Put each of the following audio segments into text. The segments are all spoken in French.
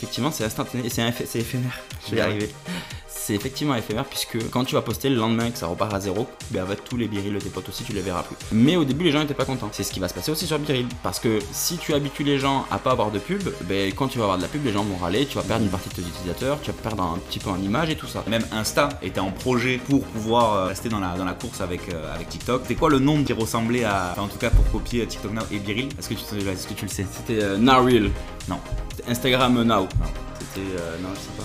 effectivement, c'est instantané, c'est éphémère. Je vais y arriver. C'est effectivement éphémère puisque quand tu vas poster le lendemain que ça repart à zéro, ben en fait tous les birils de tes potes aussi tu les verras plus. Mais au début les gens étaient pas contents. C'est ce qui va se passer aussi sur Biril parce que si tu habitues les gens à pas avoir de pub, ben quand tu vas avoir de la pub les gens vont râler, tu vas perdre une partie de tes utilisateurs, tu vas perdre un petit peu en image et tout ça. Même Insta était en projet pour pouvoir euh, rester dans la, dans la course avec, euh, avec TikTok. C'est quoi le nom qui ressemblait à. enfin, en tout cas pour copier TikTok Now et Biril? Est-ce que, est-ce que tu le sais? C'était euh, Now Real. Non. C'était Instagram Now. Non. C'était euh, non je sais pas.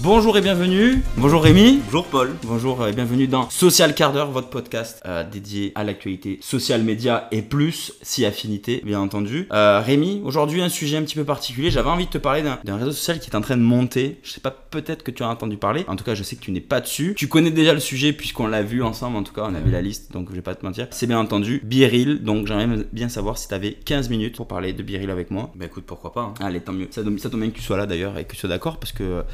Bonjour et bienvenue. Bonjour Rémi. Bonjour Paul. Bonjour et bienvenue dans Social Quart d'heure, votre podcast euh, dédié à l'actualité social média et plus, si affinité, bien entendu. Euh, Rémi, aujourd'hui un sujet un petit peu particulier. J'avais envie de te parler d'un réseau social qui est en train de monter. Je sais pas, peut-être que tu as entendu parler. En tout cas, je sais que tu n'es pas dessus. Tu connais déjà le sujet puisqu'on l'a vu ensemble. En tout cas, on a vu la liste, donc je vais pas te mentir. C'est bien entendu Biril. Donc j'aimerais bien savoir si tu avais 15 minutes pour parler de Biril avec moi. Bah écoute, pourquoi pas. hein. Allez, tant mieux. Ça, tombe- ça tombe bien que tu sois là d'ailleurs et que tu sois d'accord parce que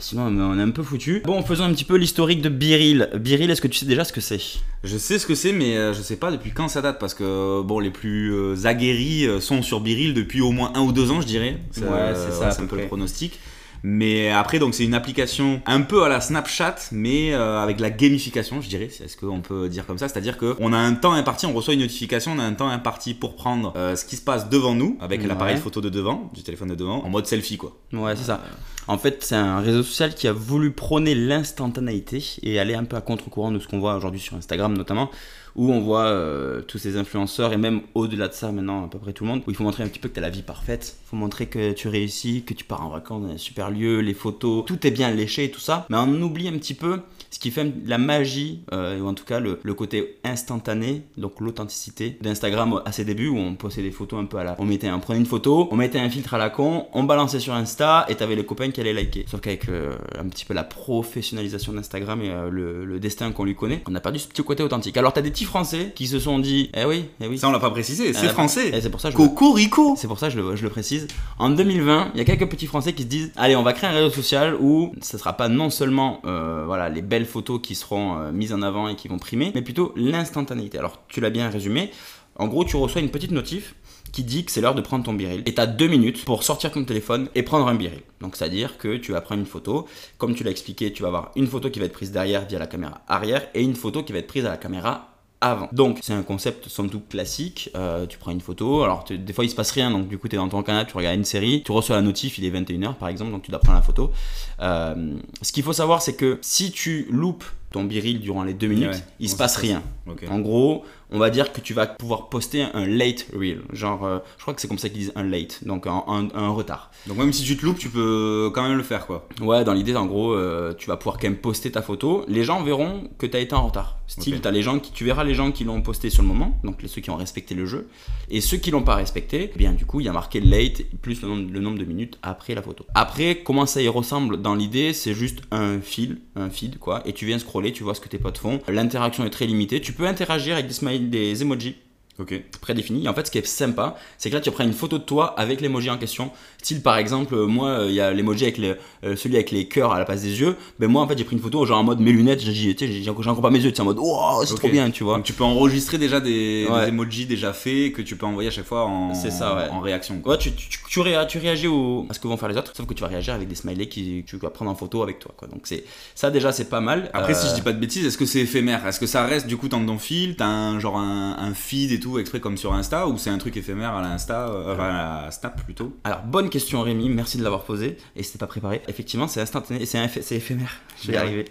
sinon on est un peu foutu. Bon, faisons un petit peu l'historique de Biril. Biril, est-ce que tu sais déjà ce que c'est? Je sais ce que c'est, mais euh, je sais pas depuis quand ça date parce que bon, les plus euh, aguerris euh, sont sur Biril depuis au moins un ou deux ans, je dirais. Ouais, c'est ça, C'est un peu près. le pronostic. Mais après, donc c'est une application un peu à la Snapchat, mais euh, avec la gamification, je dirais. Est-ce qu'on peut dire comme ça C'est-à-dire qu'on a un temps imparti, on reçoit une notification, on a un temps imparti pour prendre euh, ce qui se passe devant nous, avec Ouais. l'appareil photo de devant, du téléphone de devant, en mode selfie quoi. Ouais, c'est ça. En fait, c'est un réseau social qui a voulu prôner l'instantanéité et aller un peu à contre-courant de ce qu'on voit aujourd'hui sur Instagram notamment, où on voit euh, tous ces influenceurs et même au-delà de ça maintenant à peu près tout le monde, où il faut montrer un petit peu que tu as la vie parfaite, il faut montrer que tu réussis, que tu pars en vacances dans un super lieu, les photos, tout est bien léché et tout ça, mais on oublie un petit peu ce qui fait la magie, euh, ou en tout cas le, côté instantané, donc l'authenticité d'Instagram à ses débuts où on postait des photos un peu à la. On mettait, prenait une photo, on mettait un filtre à la con, on balançait sur Insta et t'avais les copains qui allaient liker. Sauf qu'avec euh, un petit peu la professionnalisation d'Instagram et le, le destin qu'on lui connaît, on a perdu ce petit côté authentique. Alors t'as des petits Français qui se sont dit, eh oui, eh oui. Ça, on l'a pas précisé, c'est Ah, français. Et c'est pour ça je Cocorico c'est pour ça que je le, je le précise. En 2020, il y a quelques petits Français qui se disent Allez, on va créer un réseau social où ce sera pas non seulement euh, voilà, les belles photos qui seront euh, mises en avant et qui vont primer, mais plutôt l'instantanéité. Alors, tu l'as bien résumé. En gros, tu reçois une petite notif qui dit que c'est l'heure de prendre ton biril. Et tu as deux minutes pour sortir ton téléphone et prendre un biril. Donc, c'est-à-dire que tu vas prendre une photo. Comme tu l'as expliqué, tu vas avoir une photo qui va être prise derrière via la caméra arrière et une photo qui va être prise à la caméra avant. Donc c'est un concept somme toute classique. Euh, tu prends une photo, alors tu- des fois il se passe rien, donc du coup tu es dans ton canapé, tu regardes une série, tu reçois la notif, il est 21h par exemple, donc tu dois prendre la photo. Euh, ce qu'il faut savoir c'est que si tu loupes ton biril durant les deux minutes, Ouais, il se passe rien. En gros, on va dire que tu vas pouvoir poster un late reel. Genre, euh, je crois que c'est comme ça qu'ils disent un late, donc un, un- un retard. Donc même si tu te loupes, tu peux quand même le faire quoi. Ouais, dans l'idée, en gros, euh, tu vas pouvoir quand même poster ta photo. Les gens verront que tu as été en retard. Style, Ok. t'as les gens qui, tu verras les gens qui l'ont posté sur le moment, donc les ceux qui ont respecté le jeu, et ceux qui l'ont pas respecté. eh Bien, du coup, il y a marqué late plus le nombre, le nombre de minutes après la photo. Après, comment ça y ressemble dans l'idée C'est juste un fil, un feed quoi, et tu viens scroller, tu vois ce que tes potes font. L'interaction est très limitée. Tu peux interagir avec des smileys, des emojis Ok. prédéfini. Et en fait, ce qui est sympa, c'est que là, tu prends une photo de toi avec l'emoji en question. Style, par exemple, euh, moi, euh, il y a l'emoji avec les, euh, celui avec les cœurs à la place des yeux. Ben moi, en fait, j'ai pris une photo genre en mode mes lunettes. J'ai dit, encore pas mes yeux. Tu en mode, oh, c'est trop bien, tu vois. Donc tu peux enregistrer déjà des, Ouais. des emojis déjà faits que tu peux envoyer à chaque fois en, ça, ouais. en réaction. Quoi. Ouais, tu, tu, tu, réa- tu réagis au, à ce que vont faire les autres, sauf que tu vas réagir avec des smileys qui, que tu vas prendre en photo avec toi. Quoi. Donc c'est ça déjà c'est pas mal. Après, si Euh, je dis pas de bêtises, est-ce que c'est éphémère? Est-ce que ça reste du coup dans ton fil? T'as un genre un, un feed et tout exprès comme sur Insta ou c'est un truc éphémère à l'Insta, euh, enfin, à la Snap plutôt? Alors, bonne question Rémi, merci de l'avoir posée. Et c'était pas préparé. Effectivement, c'est instantané, c'est éphémère. Je vais y arriver.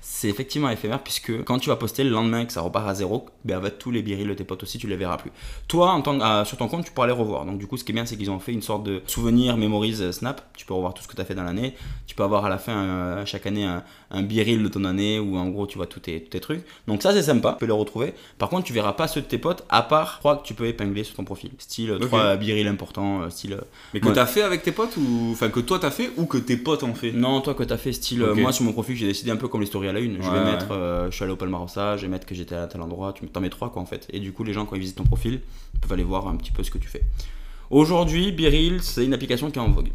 C'est effectivement éphémère puisque quand tu vas poster le lendemain que ça repart à zéro, ben en fait, tous les birils de tes potes aussi, tu les verras plus. Toi, en tant, que- euh, sur ton compte, tu pourras les revoir. Donc, du coup, ce qui est bien, c'est qu'ils ont fait une sorte de souvenir, mémorise euh, Snap. Tu peux revoir tout ce que tu as fait dans l'année. Tu peux avoir à la fin, euh, chaque année, un, un biril de ton année où en gros, tu vois tous tes, tous tes trucs. Donc, ça, c'est sympa. Tu peux les retrouver. Par contre, tu verras pas ceux de tes potes à part trois que tu peux épingler sur ton profil. Style Ok. trois birils importants, style. Mais que Ouais. t'as fait avec tes potes ou enfin que toi t'as fait ou que tes potes ont fait? Non, toi que t'as fait style, euh, moi sur mon profil j'ai décidé un peu comme les stories à la une. Je vais ouais. mettre, euh, je suis allé au Palmarossa, je vais mettre que j'étais à tel endroit, tu t'en mets trois quoi en fait. Et du coup les gens quand ils visitent ton profil, peuvent aller voir un petit peu ce que tu fais. Aujourd'hui, Biril, c'est une application qui est en vogue.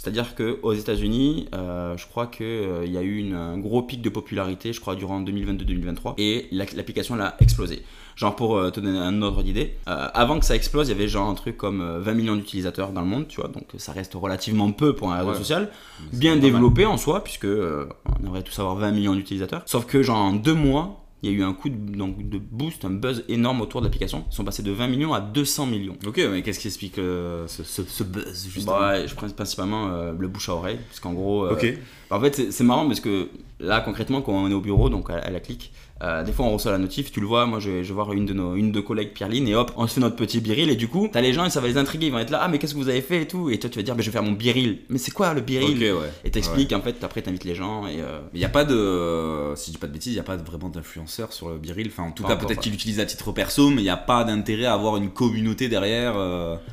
C'est-à-dire qu'aux États-Unis, euh, je crois qu'il euh, y a eu une- un gros pic de popularité, je crois, durant 2022-2023, et la- l'application elle a explosé. Genre, pour euh, te donner un ordre d'idée, avant que ça explose, il y avait genre un truc comme euh, 20 millions d'utilisateurs dans le monde, tu vois, donc ça reste relativement peu pour un réseau Ouais. social, bien développé en soi, puisque on aimerait tous avoir 20 millions d'utilisateurs. Sauf que, genre, en deux mois, il y a eu un coup de, donc, de boost, un buzz énorme autour de l'application. Ils sont passés de 20 millions à 200 millions. Ok, mais qu'est-ce qui explique euh, ce, ce- ce buzz justement Bah, je pense principalement euh, le bouche à oreille, parce qu'en gros, euh, Ok. en fait c'est- c'est marrant parce que là concrètement quand on est au bureau, donc à, à la clique, euh, des fois on reçoit la notif, tu le vois, moi je vais, je vais voir une de nos une de collègues Pierline et hop, on se fait notre petit biril et du coup t'as les gens et ça va les intriguer, ils vont être là, ah mais qu'est-ce que vous avez fait et tout, et toi tu vas dire, bah, je vais faire mon biril, mais c'est quoi le biril ouais. Et t'expliques en fait, après t'invites les gens et euh, Il n'y a pas de, euh, si je dis pas de bêtises, il n'y a pas vraiment d'influenceur sur le Biril. Enfin, en tout Pas cas, peut-être qu'il l'utilise à titre perso, mais il n'y a pas d'intérêt à avoir une communauté derrière.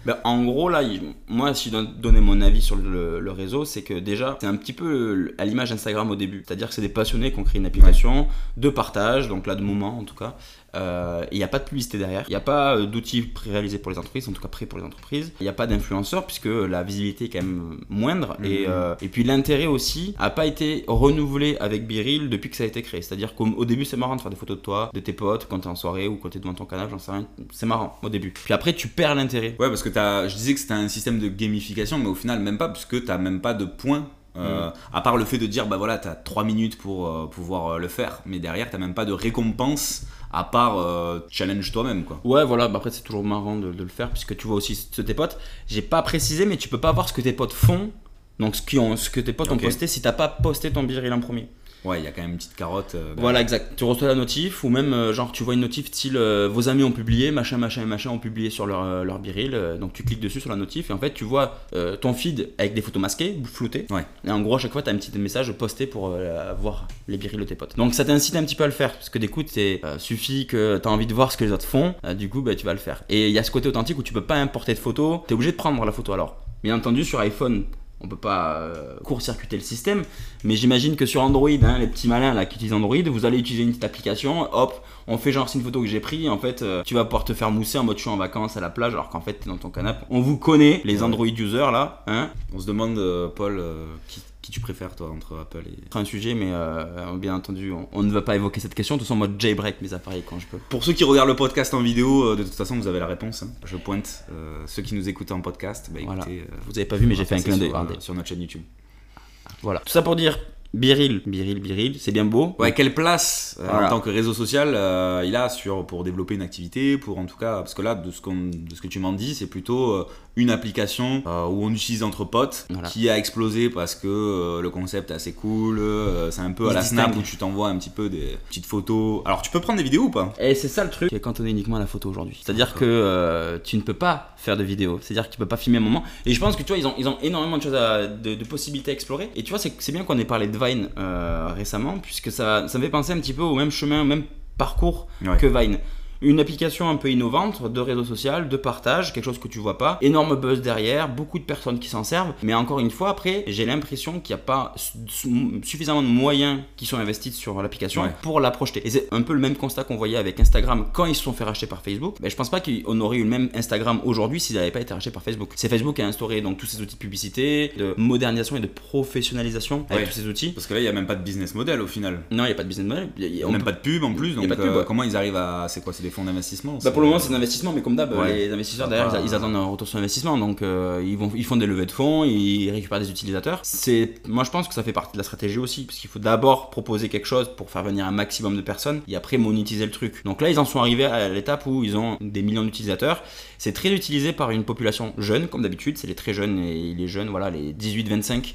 Ben, en gros, là, moi, si je dois donner mon avis sur le, le réseau, c'est que déjà, c'est un petit peu à l'image Instagram au début. C'est-à-dire que c'est des passionnés qui ont créé une application de partage, donc là, de moment en tout cas. Euh, il n'y a pas de publicité derrière. Il n'y a pas euh, d'outils pré-réalisés pour les entreprises, en tout cas prêts pour les entreprises. Il n'y a pas d'influenceurs, puisque la visibilité est quand même moindre. Et, Mhm. euh, et puis l'intérêt aussi n'a pas été renouvelé avec Biril depuis que ça a été créé. C'est-à-dire qu'au au début, c'est marrant de faire des photos de toi, de tes potes, quand t'es en soirée ou quand t'es devant ton canapé, j'en sais rien. C'est marrant au début. Puis après, tu perds l'intérêt. Ouais, parce que t'as, je disais que c'était un système de gamification, mais au final, même pas, puisque t'as même pas de points. Euh, À part le fait de dire, bah voilà, t'as 3 minutes pour euh, pouvoir euh, le faire, mais derrière, t'as même pas de récompense à part euh, challenge toi-même, quoi. Ouais, voilà, bah après c'est toujours marrant de, de le faire puisque tu vois aussi ce tes potes. J'ai pas précisé, mais tu peux pas voir ce que tes potes font. Donc ce, qui ont, ce que tes potes ont posté si t'as pas posté ton biril en premier. Ouais, il y a quand même une petite carotte. euh, Voilà, exact. Tu reçois la notif ou même euh, genre tu vois une notif style euh, vos amis ont publié, machin, machin et machin ont publié sur leur, leur biril. donc tu cliques dessus sur la notif et en fait tu vois ton feed avec des photos masquées, floutées. Ouais. Et en gros, à chaque fois, tu as un petit message posté pour voir les birils de tes potes. Donc ça t'incite un petit peu à le faire parce que d'écoute, euh, suffit que tu as envie de voir ce que les autres font, du coup, bah, tu vas le faire. Et il y a ce côté authentique où tu peux pas importer de photos, tu es obligé de prendre la photo alors. Bien entendu, sur iPhone, on peut pas euh, court-circuiter le système, mais j'imagine que sur Android, hein, les petits malins là qui utilisent Android, vous allez utiliser une petite application, hop, on fait genre c'est une photo que j'ai pris, en fait, euh, tu vas pouvoir te faire mousser en mode je suis en vacances à la plage, alors qu'en fait t'es dans ton canapé. On vous connaît, les. Android users là, hein, On se demande, euh, Paul, qui, qui tu préfères, toi, entre Apple et. C'est un sujet, mais euh, bien entendu, on, on ne va pas évoquer cette question. De toute façon, moi, jailbreak mes appareils quand je peux. Pour ceux qui regardent le podcast en vidéo, euh, de toute façon, vous avez la réponse. hein. Je pointe. euh, ceux qui nous écoutent en podcast, bah écoutez. euh, Vous avez pas vu, mais j'ai fait un clin d'œil. sur notre chaîne YouTube. Voilà. Tout ça pour dire Biril, Biril, Biril, c'est bien beau. Ouais, quelle place euh, Voilà. en tant que réseau social euh, il a sur, pour développer une activité, pour en tout cas, parce que là, de ce, qu'on- de ce que tu m'en dis, c'est plutôt euh, une application euh, où on utilise entre potes Voilà. qui a explosé parce que euh, le concept est assez cool, euh, c'est un peu Il à la snap où tu t'envoies un petit peu des petites photos. Alors tu peux prendre des vidéos ou pas? Et c'est ça le truc qui est cantonné uniquement à la photo aujourd'hui. C'est-à-dire que euh, tu ne peux pas faire de vidéo. C'est-à-dire que tu peux pas filmer un moment. Et je pense que tu vois, ils ont, ils ont énormément de choses, à- de, de possibilités à explorer. Et tu vois, c'est c'est bien qu'on ait parlé de Vine euh, récemment, puisque ça, ça me fait penser un petit peu au même chemin, au même parcours Ouais. que Vine. Une application un peu innovante de réseau social, de partage, quelque chose que tu vois pas. Énorme buzz derrière, beaucoup de personnes qui s'en servent. Mais encore une fois, après, j'ai l'impression qu'il n'y a pas su- su- suffisamment de moyens qui sont investis sur l'application Ouais. pour la projeter. Et c'est un peu le même constat qu'on voyait avec Instagram quand ils se sont fait racheter par Facebook. Ben, je pense pas qu'on aurait eu le même Instagram aujourd'hui s'ils n'avaient pas été rachetés par Facebook. C'est Facebook qui a instauré donc tous ces outils de publicité, de modernisation et de professionnalisation avec Ouais. tous ces outils. Parce que là, il n'y a même pas de business model au final. Non, il n'y a pas de business model. Il n'y a on même peut- pas de pub en plus, donc pas de pub, euh, ouais. comment ils arrivent à. C'est quoi des fonds d'investissement Bah pour le moment c'est de l'investissement mais comme d'hab Ouais. les investisseurs derrière va. ils, ils attendent un retour sur investissement donc euh, ils, vont, ils font des levées de fonds, ils récupèrent des utilisateurs. Moi je pense que ça fait partie de la stratégie aussi parce qu'il faut d'abord proposer quelque chose pour faire venir un maximum de personnes et après monétiser le truc. Donc là ils en sont arrivés à l'étape où ils ont des millions d'utilisateurs. C'est très utilisé par une population jeune comme d'habitude, c'est les très jeunes et les jeunes voilà les 18-25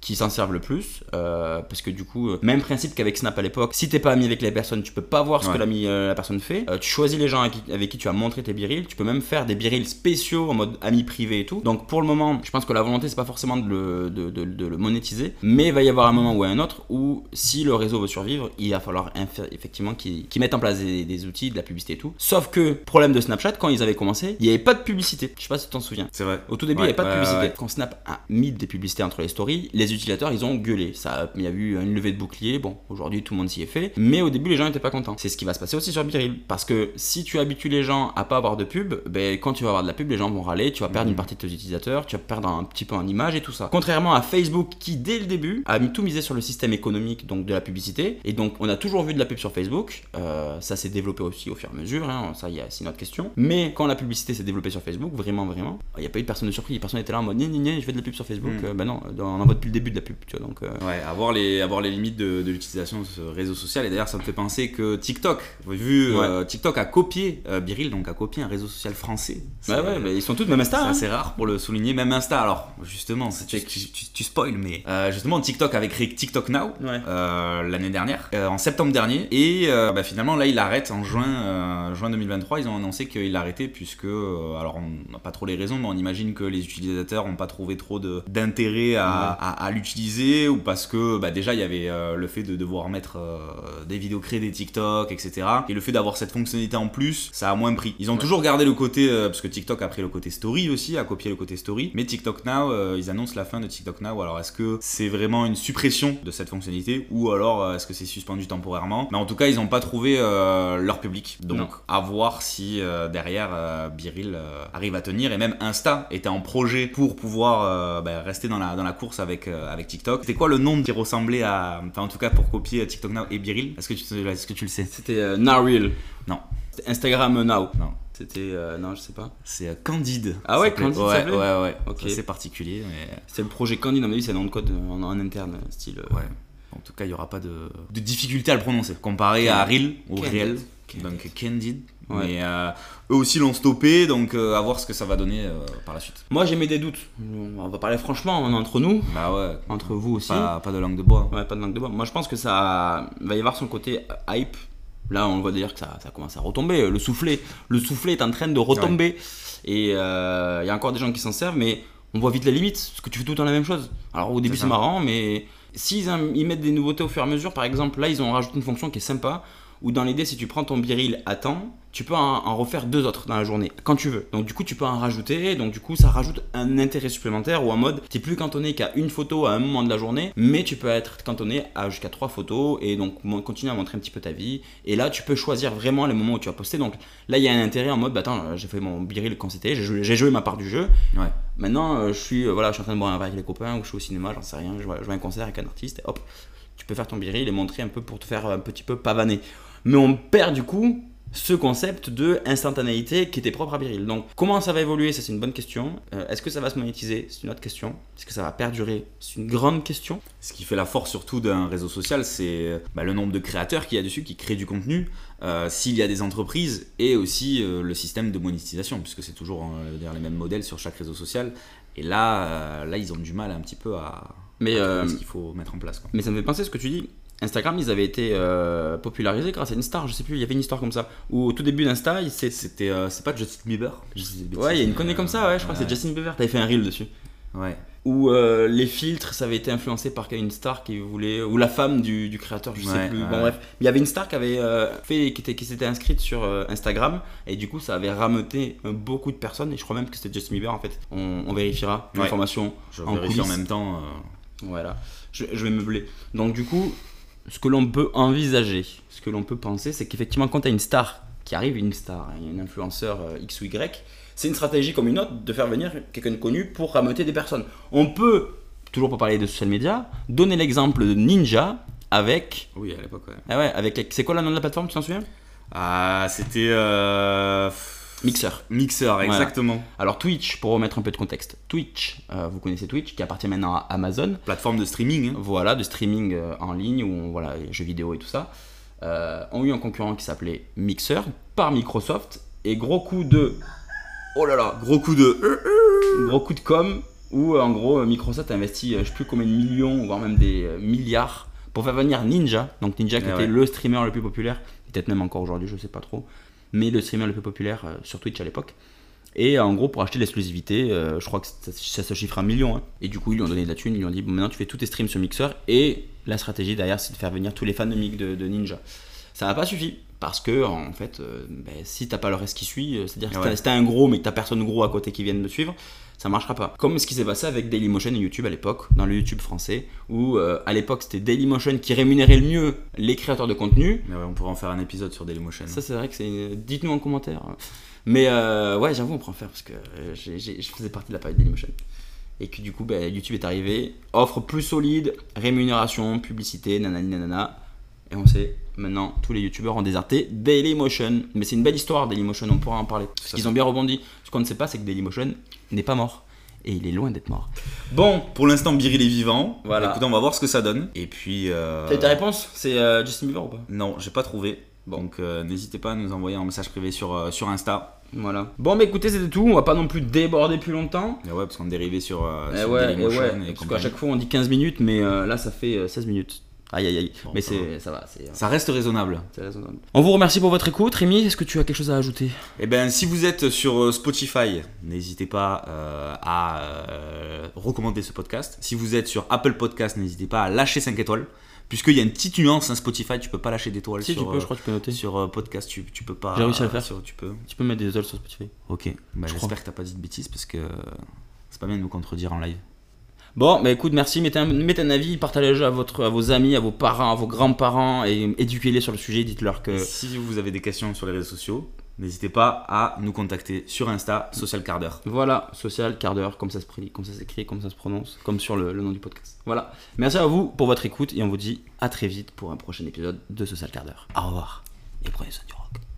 qui s'en servent le plus euh, parce que du coup euh, même principe qu'avec Snap à l'époque si t'es pas ami avec les personnes tu peux pas voir ce Ouais. que l'ami, euh, la personne fait Euh, tu choisis les gens avec qui, avec qui tu as montré tes birils tu peux même faire des birils spéciaux en mode ami privé et tout donc pour le moment je pense que la volonté c'est pas forcément de le, de, de- de le monétiser mais il va y avoir un moment ou un autre où si le réseau veut survivre il va falloir effectivement qu'ils qu'ils mettent en place des, des outils de la publicité et tout sauf que problème de Snapchat quand ils avaient commencé il n'y avait pas de publicité je sais pas si tu t'en souviens C'est vrai. au tout début, Ouais, il n'y avait pas de ouais, publicité. ouais. Quand Snap a mis des publicités entre les stories, les les utilisateurs, ils ont gueulé. Ça, il y a eu une levée de bouclier. Bon, aujourd'hui, tout le monde s'y est fait. Mais au début, les gens n'étaient pas contents. C'est ce qui va se passer aussi sur Biril. Parce que si tu habitues les gens à pas avoir de pub, ben, quand tu vas avoir de la pub, les gens vont râler. Tu vas perdre une partie de tes utilisateurs. Tu vas perdre un petit peu en image et tout ça. Contrairement à Facebook, qui dès le début a mis tout misé sur le système économique, donc de la publicité. Et donc, on a toujours vu de la pub sur Facebook. Euh, ça s'est développé aussi au fur et à mesure. hein. Ça, c'est une autre question. Mais quand la publicité s'est développée sur Facebook, vraiment, vraiment, il n'y a pas eu de personne de surpris. Personne n'était là en mode, Gna, gna, gna, je fais de la pub sur Facebook. Mm. Euh, ben non, on en voit depuis le début de la pub. Tu vois, donc, euh, Ouais, avoir les, avoir les limites de, de l'utilisation de ce réseau social. Et d'ailleurs, ça me fait penser que TikTok, vu euh, TikTok a copié euh, Biril, donc a copié un réseau social français. C'est- Ouais, ouais, mais ils sont tous même C'est Insta. hein. assez rare pour le souligner, même Insta. Alors, justement, c'est- tu, tu, tu- tu spoil, mais euh, justement, TikTok avait créé TikTok Now Ouais. euh, l'année dernière, euh, en septembre dernier, et euh, bah, finalement, là, il arrête en juin, euh, juin 2023. Ils ont annoncé qu'il arrêtait, puisque, euh, alors, on n'a pas trop les raisons, mais on imagine que les utilisateurs n'ont pas trouvé trop d'intérêt à, à- à l'utiliser, ou parce que bah, déjà, il y avait euh, le fait de devoir mettre euh, des vidéos créées des TikTok, etc. Et le fait d'avoir cette fonctionnalité en plus, ça a moins pris. Ils ont Ouais. toujours gardé le côté, euh, parce que TikTok a pris le côté story aussi, a copié le côté story, mais TikTok Now, ils annoncent la fin de TikTok Now. Alors est-ce que c'est vraiment une suppression de cette fonctionnalité, ou alors est-ce que c'est suspendu temporairement? Mais en tout cas, ils n'ont pas trouvé leur public. Donc Non. à voir si derrière Biril arrive à tenir, et même Insta était en projet pour pouvoir bah, rester dans la, dans la course avec, avec TikTok. C'était quoi le nom qui ressemblait à, enfin en tout cas pour copier TikTok Now et Biril Est-ce que, tu, est-ce que tu le sais? C'était euh, Now Real. Non. Instagram Now. Non. C'était. euh, non, je sais pas. C'est euh, Candide. Ah ouais. Candide, Ouais, ouais, ouais. Ok. C'est particulier, mais C'est le projet Candy, à mon avis, c'est un nom de code en, en interne, style. euh, ouais. En tout cas, il n'y aura pas de, de difficulté à le prononcer. Comparé à Real ou Candide. Réel. Candide. Donc Candide. Ouais. Mais euh, eux aussi l'ont stoppé, donc euh, à voir ce que ça va donner euh, par la suite. Moi, j'ai mis des doutes. On va parler franchement, on est entre nous, Bah ouais. entre vous aussi. Pas, pas de langue de bois. Ouais, pas de langue de bois. Moi, je pense que ça va y avoir son côté hype. Là, on voit d'ailleurs que ça, ça commence à retomber. Le soufflet, le soufflet est en train de retomber. Et il y a encore des gens qui s'en servent, mais on voit vite la limite, parce que tu fais tout le temps la même chose. Alors au début, C'est marrant, mais s'ils ils mettent des nouveautés au fur et à mesure, par exemple, là, ils ont rajouté une fonction qui est sympa, où dans l'idée, si tu prends ton biril à temps, tu peux en, en refaire deux autres dans la journée, quand tu veux. Donc du coup, tu peux en rajouter, donc du coup, ça rajoute un intérêt supplémentaire, ou en mode, t'es plus cantonné qu'à une photo à un moment de la journée, mais tu peux être cantonné à jusqu'à trois photos, et donc continuer à montrer un petit peu ta vie. Et là, tu peux choisir vraiment les moments où tu vas poster. Donc là, il y a un intérêt en mode, bah attends, j'ai fait mon biril quand c'était, j'ai joué, ma part du jeu, Ouais. Maintenant, euh, je suis, euh, voilà, je suis en train de boire un verre avec les copains ou je suis au cinéma, j'en sais rien, je vois, je vois un concert avec un artiste, et hop, tu peux faire ton biril et montrer un peu pour te faire un petit peu pavaner. Mais on perd du coup ce concept de instantanéité qui était propre à Biril. Donc, comment ça va évoluer? Ça, c'est une bonne question. Euh, Est-ce que ça va se monétiser? C'est une autre question. Est-ce que ça va perdurer? C'est une grande question. Ce qui fait la force surtout d'un réseau social, c'est bah, le nombre de créateurs qu'il y a dessus, qui créent du contenu, euh, s'il y a des entreprises, et aussi euh, le système de monétisation, puisque c'est toujours dire, les mêmes modèles sur chaque réseau social. Et là, euh, là ils ont du mal un petit peu à, Mais, euh, ce qu'il faut mettre en place. quoi. mais ça me fait penser à ce que tu dis. Instagram, ils avaient été euh, popularisés grâce à une star, je sais plus, il y avait une histoire comme ça. Où au tout début d'Insta. C'était, euh, c'est pas Justin Bieber? Ouais, il y a une connerie comme ça, ouais, je crois que c'est. Justin Bieber. T'avais fait un reel dessus. Ouais. Où euh, les filtres, ça avait été influencé par une star qui voulait. Ou la femme du, du créateur, je sais Ouais, plus. ouais. Bon, bref. Il y avait une star qui avait euh, fait. qui, était- qui s'était inscrite sur euh, Instagram. Et du coup, ça avait rameuté beaucoup de personnes. Et je crois même que c'était Justin Bieber en fait. On, on vérifiera l'information. Je En vérifie en même temps. Voilà. Je, je vais meubler. Donc, du coup, ce que l'on peut envisager, ce que l'on peut penser, c'est qu'effectivement, quand tu as une star qui arrive, une star, un influenceur euh, X ou Y, c'est une stratégie comme une autre de faire venir quelqu'un de connu pour rameuter des personnes. On peut, toujours pour parler de social media, donner l'exemple de Ninja avec. Oui, à l'époque, ouais. Ah ouais, avec. C'est quoi le nom de la plateforme, tu t'en souviens? Ah, c'était. euh, Mixer. Mixer, exactement. Alors Twitch, pour remettre un peu de contexte. Twitch, euh, vous connaissez Twitch, qui appartient maintenant à Amazon. Plateforme de streaming. hein. voilà, de streaming euh, en ligne, où on, voilà, les jeux vidéo et tout ça, euh, ont eu un concurrent qui s'appelait Mixer par Microsoft. Et gros coup de. Oh là là Gros coup de. Gros coup de com, où euh, en gros Microsoft a investi je sais plus combien de millions, voire même des milliards, pour faire venir Ninja. Donc Ninja qui Eh était ouais. le streamer le plus populaire, peut-être même encore aujourd'hui, je sais pas trop, mais le streamer le plus populaire euh, sur Twitch à l'époque. Et en gros, pour acheter l'exclusivité, euh, je crois que ça, se chiffre un million. hein. Et du coup, ils lui ont donné de la thune, ils lui ont dit bon, maintenant tu fais tous tes streams sur Mixer. Et la stratégie derrière, c'est de faire venir tous les fans de, de, de Ninja. Ça n'a pas suffi, Parce que, en fait, euh, ben, si t'as pas le reste qui suit, euh, c'est-à-dire que Ouais. si t'as- un gros mais que t'as personne gros à côté qui vienne de suivre, ça marchera pas. Comme ce qui s'est passé avec Dailymotion et YouTube à l'époque, dans le YouTube français, où euh, à l'époque c'était Dailymotion qui rémunérait le mieux les créateurs de contenu. Mais ouais, on pourrait en faire un épisode sur Dailymotion. Ça, c'est vrai que c'est. Dites-nous en commentaire. Mais euh, ouais, j'avoue, on prend faire parce que je faisais partie de la période Dailymotion. Et que du coup, ben, YouTube est arrivé, offre plus solide, rémunération, publicité, nanani nanana. Et on sait, maintenant, tous les youtubeurs ont déserté Dailymotion. Mais c'est une belle histoire, Dailymotion, on pourra en parler. Parce qu'ils ont bien rebondi. Ce qu'on ne sait pas, c'est que Dailymotion n'est pas mort. Et il est loin d'être mort. Bon, Pour l'instant, Biril est vivant. Voilà. Écoutez, on va voir ce que ça donne. Et puis. euh, t'as eu ta réponse? C'est euh, Justin Bieber ou pas? Non, j'ai pas trouvé. Donc euh, n'hésitez pas à nous envoyer un message privé sur, euh, sur Insta. Voilà. Bon, bah écoutez, c'était tout. On va pas non plus déborder plus longtemps. Et ouais, parce qu'on est dérivé sur, euh, Eh sur ouais, eh ouais, et parce qu'à compagnie. chaque fois on dit 15 minutes, mais euh, là ça fait euh, 16 minutes. Aïe aïe aïe. Bon, mais ça c'est ça va, c'est euh, Ça reste raisonnable. c'est raisonnable. On vous remercie pour votre écoute. Rémi, est-ce que tu as quelque chose à ajouter? Et ben si vous êtes sur euh, Spotify, n'hésitez pas euh, à euh, recommander ce podcast. Si vous êtes sur Apple Podcast, n'hésitez pas à lâcher 5 étoiles. Puisqu'il y a une petite nuance, hein, Spotify, tu peux pas lâcher d'étoiles Si sur, tu peux, je crois que tu peux noter. sur euh, podcast, tu, tu peux pas. J'ai réussi à le faire. sur- tu peux. Tu peux mettre des étoiles sur Spotify. Ok, bah, Je j'espère que t'as pas dit de bêtises parce que c'est pas bien de nous contredire en live. Bon, bah écoute, merci. Mettez un, mettez un avis, partagez-le à, votre, à vos amis, à vos parents, à vos grands-parents et éduquez-les sur le sujet. Dites-leur que. Si vous avez des questions sur les réseaux sociaux, n'hésitez pas à nous contacter sur Insta, Social Quart d'heure. Voilà, social, quart d'heure, comme ça se prie- comme ça s'écrit, comme ça se prononce, comme sur le, le nom du podcast. Voilà. Merci à vous pour votre écoute et on vous dit à très vite pour un prochain épisode de Social Quart d'heure. Au revoir et prenez soin du rock.